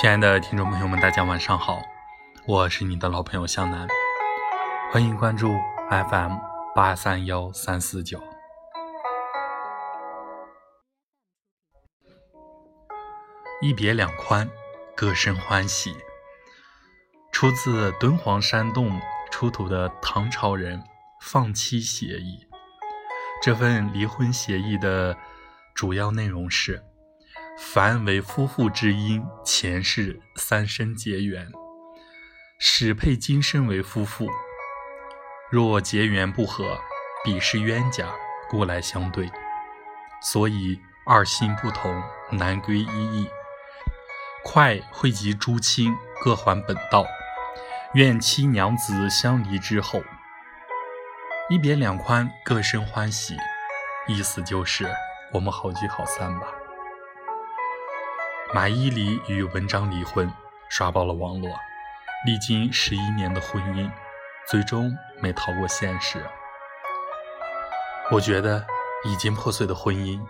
亲爱的听众朋友们，大家晚上好，我是你的老朋友向南，欢迎关注 FM 八三幺三四九。一别两宽，各生欢喜。出自敦煌山洞出土的唐朝人放妻协议。这份离婚协议的主要内容是。凡为夫妇之因，前世三生结缘，始配今生为夫妇。若结缘不合，彼是冤家，故来相对。所以二心不同，难归一意。快汇集诸亲，各还本道。愿妻娘子相离之后，一别两宽，各生欢喜。意思就是我们好聚好散吧。马伊琍与文章离婚，刷爆了网络。历经十一年的婚姻，最终没逃过现实。我觉得，已经破碎的婚姻，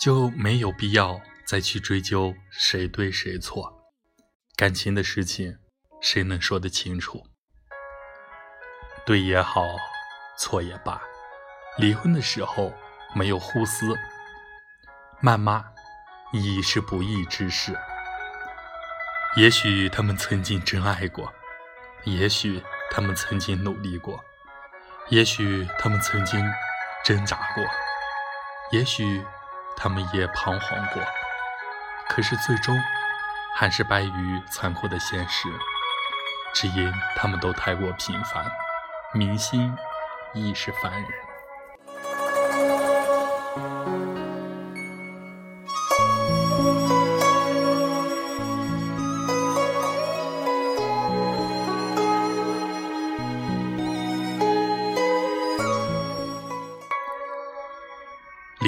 就没有必要再去追究谁对谁错。感情的事情，谁能说得清楚？对也好，错也罢，离婚的时候没有互撕、谩骂。已是不义之事。也许他们曾经真爱过，也许他们曾经努力过，也许他们曾经挣扎过，也许他们也彷徨过。可是最终，还是败于残酷的现实，只因他们都太过平凡，明星亦是凡人。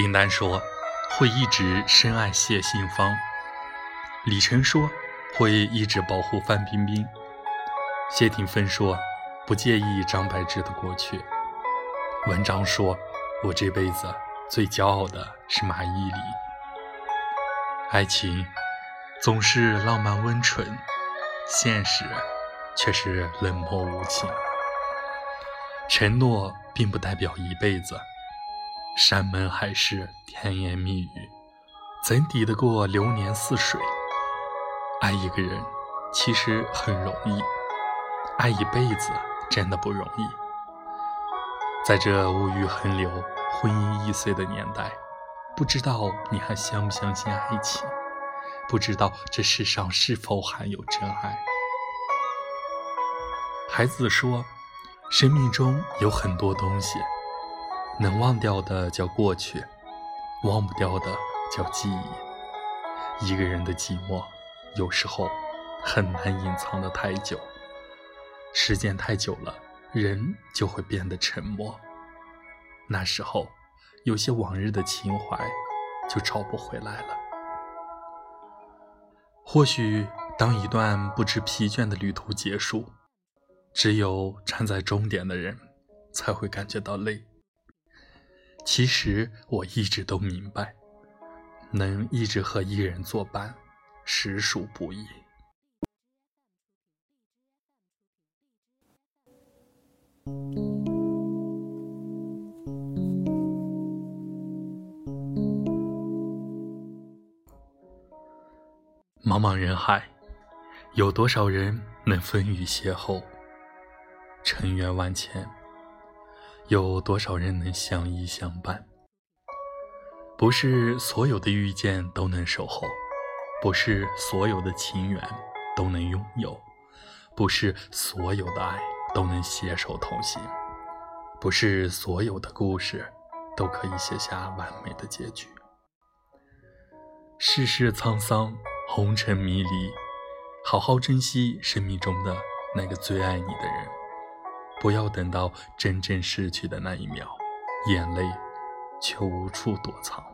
林丹说：“会一直深爱谢杏芳。”李晨说：“会一直保护范冰冰。”谢霆锋说：“不介意张柏芝的过去。”文章说：“我这辈子最骄傲的是马伊琍。”爱情总是浪漫温纯，现实却是冷漠无情。承诺并不代表一辈子。山盟海誓，甜言蜜语，怎抵得过流年似水？爱一个人其实很容易，爱一辈子真的不容易。在这物欲横流、婚姻易碎的年代，不知道你还相不相信爱情？不知道这世上是否还有真爱？孩子说：“生命中有很多东西。”能忘掉的叫过去，忘不掉的叫记忆。一个人的寂寞，有时候很难隐藏的太久。时间太久了，人就会变得沉默。那时候，有些往日的情怀就找不回来了。或许，当一段不知疲倦的旅途结束，只有站在终点的人，才会感觉到累。其实我一直都明白，能一直和一人作伴，实属不易。茫茫人海，有多少人能风雨邂逅，尘缘万千？有多少人能相依相伴？不是所有的遇见都能守候，不是所有的情缘都能拥有，不是所有的爱都能携手同行，不是所有的故事都可以写下完美的结局。世事沧桑，红尘迷离，好好珍惜生命中的那个最爱你的人。不要等到真正失去的那一秒眼泪却无处躲藏。